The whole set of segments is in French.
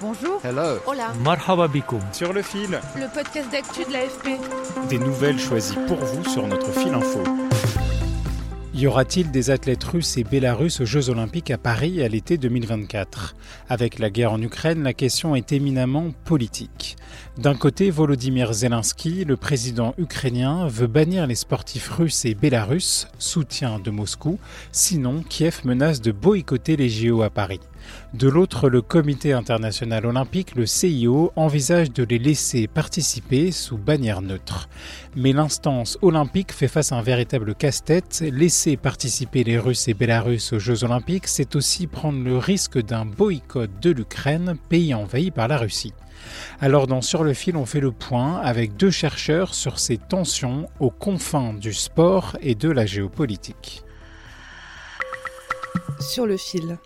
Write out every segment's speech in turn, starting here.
Bonjour. Hello. Hola. Marhaba bikoum. Sur le fil. Le podcast d'actu de l'AFP. Des nouvelles choisies pour vous sur notre fil info. Y aura-t-il des athlètes russes et bélarusses aux Jeux Olympiques à Paris à l'été 2024 Avec la guerre en Ukraine, la question est éminemment politique. D'un côté, Volodymyr Zelensky, le président ukrainien, veut bannir les sportifs russes et bélarusses, soutien de Moscou, sinon Kiev menace de boycotter les JO à Paris. De l'autre, le Comité international olympique, le CIO, envisage de les laisser participer sous bannière neutre. Mais l'instance olympique fait face à un véritable casse-tête. Laisser participer les Russes et Bélarusses aux Jeux olympiques, c'est aussi prendre le risque d'un boycott de l'Ukraine, pays envahi par la Russie. Alors dans Sur le fil, on fait le point avec deux chercheurs sur ces tensions aux confins du sport et de la géopolitique. Sur le fil.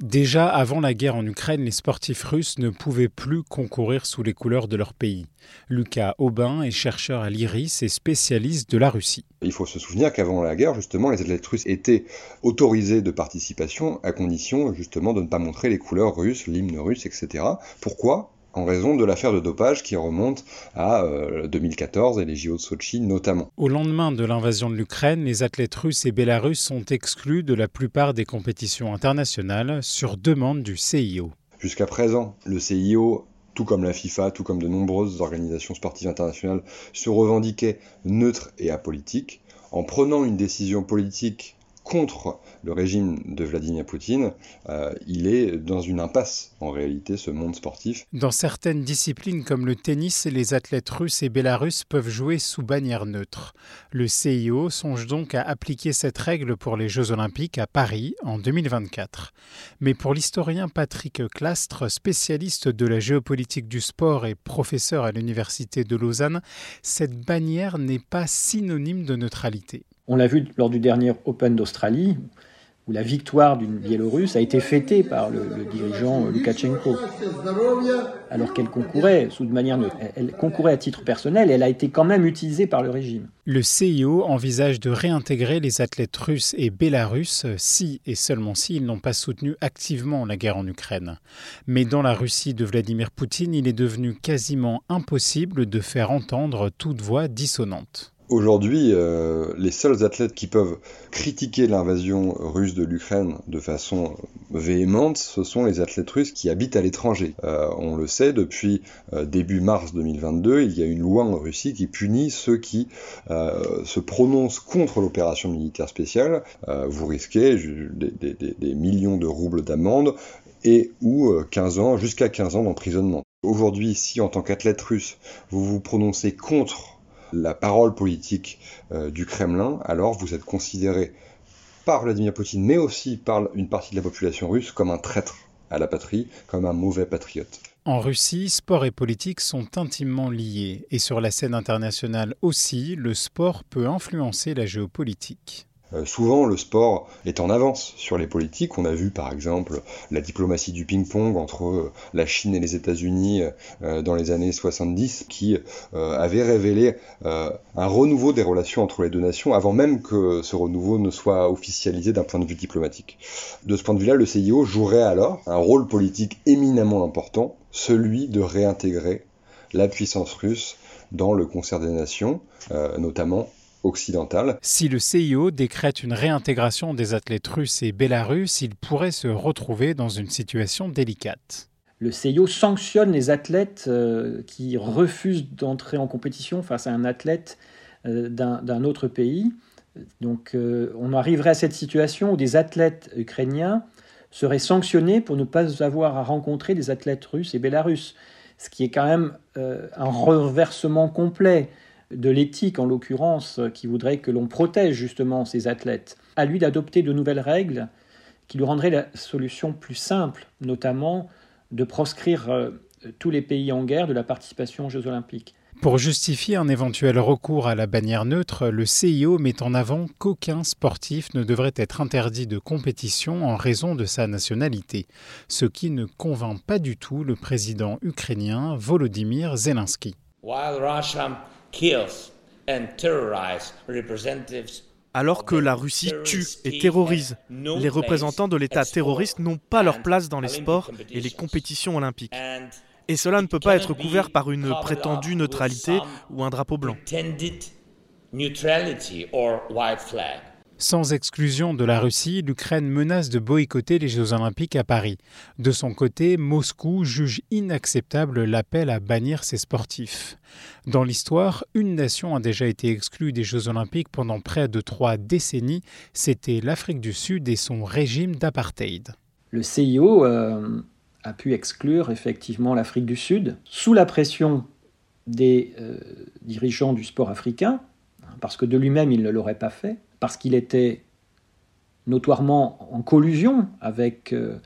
Déjà avant la guerre en Ukraine, les sportifs russes ne pouvaient plus concourir sous les couleurs de leur pays. Lucas Aubin est chercheur à l'IRIS et spécialiste de la Russie. Il faut se souvenir qu'avant la guerre, justement, les athlètes russes étaient autorisés de participation à condition justement de ne pas montrer les couleurs russes, l'hymne russe, etc. Pourquoi? En raison de l'affaire de dopage qui remonte à 2014 et les JO de Sochi notamment. Au lendemain de l'invasion de l'Ukraine, les athlètes russes et bélarusses sont exclus de la plupart des compétitions internationales sur demande du CIO. Jusqu'à présent, le CIO tout comme la FIFA, tout comme de nombreuses organisations sportives internationales, se revendiquaient neutres et apolitiques. En prenant une décision politique contre le régime de Vladimir Poutine, euh, il est dans une impasse en réalité ce monde sportif. Dans certaines disciplines comme le tennis, les athlètes russes et bélarusses peuvent jouer sous bannière neutre. Le CIO songe donc à appliquer cette règle pour les Jeux olympiques à Paris en 2024. Mais pour l'historien Patrick Clastre, spécialiste de la géopolitique du sport et professeur à l'université de Lausanne, cette bannière n'est pas synonyme de neutralité. On l'a vu lors du dernier Open d'Australie, où la victoire d'une Biélorusse a été fêtée par le, dirigeant Loukachenko, alors qu'elle concourait sous à titre personnel elle a été quand même utilisée par le régime. Le CIO envisage de réintégrer les athlètes russes et bélarusses si et seulement si ils n'ont pas soutenu activement la guerre en Ukraine. Mais dans la Russie de Vladimir Poutine, il est devenu quasiment impossible de faire entendre toute voix dissonante. Aujourd'hui, euh, les seuls athlètes qui peuvent critiquer l'invasion russe de l'Ukraine de façon véhémente, ce sont les athlètes russes qui habitent à l'étranger. Euh, on le sait, depuis euh, début mars 2022, il y a une loi en Russie qui punit ceux qui euh, se prononcent contre l'opération militaire spéciale. Euh, vous risquez des, des, des, millions de roubles d'amende et ou 15 ans, jusqu'à 15 ans d'emprisonnement. Aujourd'hui, si en tant qu'athlète russe, vous vous prononcez contre la parole politique euh, du Kremlin, alors vous êtes considéré par Vladimir Poutine, mais aussi par une partie de la population russe, comme un traître à la patrie, comme un mauvais patriote. En Russie, sport et politique sont intimement liés, et sur la scène internationale aussi, le sport peut influencer la géopolitique. Euh, souvent, le sport est en avance sur les politiques. On a vu par exemple la diplomatie du ping-pong entre euh, la Chine et les États-Unis euh, dans les années 70 qui avait révélé un renouveau des relations entre les deux nations avant même que ce renouveau ne soit officialisé d'un point de vue diplomatique. De ce point de vue-là, le CIO jouerait alors un rôle politique éminemment important, celui de réintégrer la puissance russe dans le concert des nations, notamment occidentale. Si le CIO décrète une réintégration des athlètes russes et bélarusses, il pourrait se retrouver dans une situation délicate. Le CIO sanctionne les athlètes euh, qui refusent d'entrer en compétition face à un athlète euh, d'un autre pays. Donc euh, on arriverait à cette situation où des athlètes ukrainiens seraient sanctionnés pour ne pas avoir à rencontrer des athlètes russes et bélarusses, ce qui est quand même un renversement complet de l'éthique en l'occurrence, qui voudrait que l'on protège justement ces athlètes. À lui d'adopter de nouvelles règles qui lui rendraient la solution plus simple, notamment de proscrire euh, tous les pays en guerre de la participation aux Jeux olympiques. Pour justifier un éventuel recours à la bannière neutre, le CIO met en avant qu'aucun sportif ne devrait être interdit de compétition en raison de sa nationalité, ce qui ne convainc pas du tout le président ukrainien Volodymyr Zelensky. Alors que la Russie tue et terrorise, les représentants de l'État terroriste n'ont pas leur place dans les sports et les compétitions olympiques. Et cela ne peut pas être couvert par une prétendue neutralité ou un drapeau blanc. Sans exclusion de la Russie, l'Ukraine menace de boycotter les Jeux olympiques à Paris. De son côté, Moscou juge inacceptable l'appel à bannir ses sportifs. Dans l'histoire, une nation a déjà été exclue des Jeux olympiques pendant près de trois décennies, c'était l'Afrique du Sud et son régime d'apartheid. Le CIO euh, a pu exclure effectivement l'Afrique du Sud sous la pression des euh, dirigeants du sport africain, parce que de lui-même il ne l'aurait pas fait, parce qu'il était notoirement en collusion avec euh,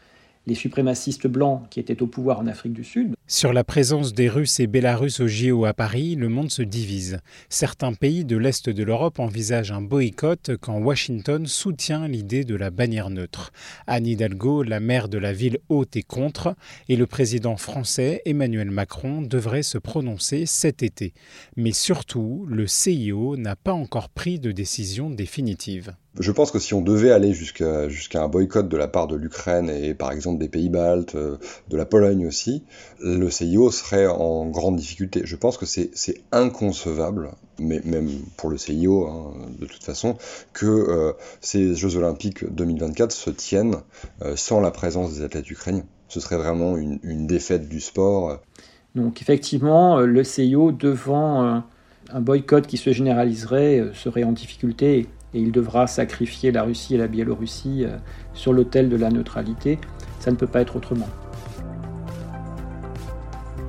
les suprémacistes blancs qui étaient au pouvoir en Afrique du Sud. Sur la présence des Russes et Bélarusses au JO à Paris, le monde se divise. Certains pays de l'Est de l'Europe envisagent un boycott quand Washington soutient l'idée de la bannière neutre. Anne Hidalgo, la maire de la ville haute, est contre et le président français Emmanuel Macron devrait se prononcer cet été. Mais surtout, le CIO n'a pas encore pris de décision définitive. Je pense que si on devait aller jusqu'à un boycott de la part de l'Ukraine et par exemple des pays baltes, euh, de la Pologne aussi, le CIO serait en grande difficulté. Je pense que c'est inconcevable, mais même pour le CIO hein, de toute façon, que euh, ces Jeux olympiques 2024 se tiennent euh, sans la présence des athlètes ukrainiens. Ce serait vraiment une, une défaite du sport. Donc effectivement, le CIO devant un boycott qui se généraliserait serait en difficulté et il devra sacrifier la Russie et la Biélorussie euh, sur l'autel de la neutralité. Ça ne peut pas être autrement.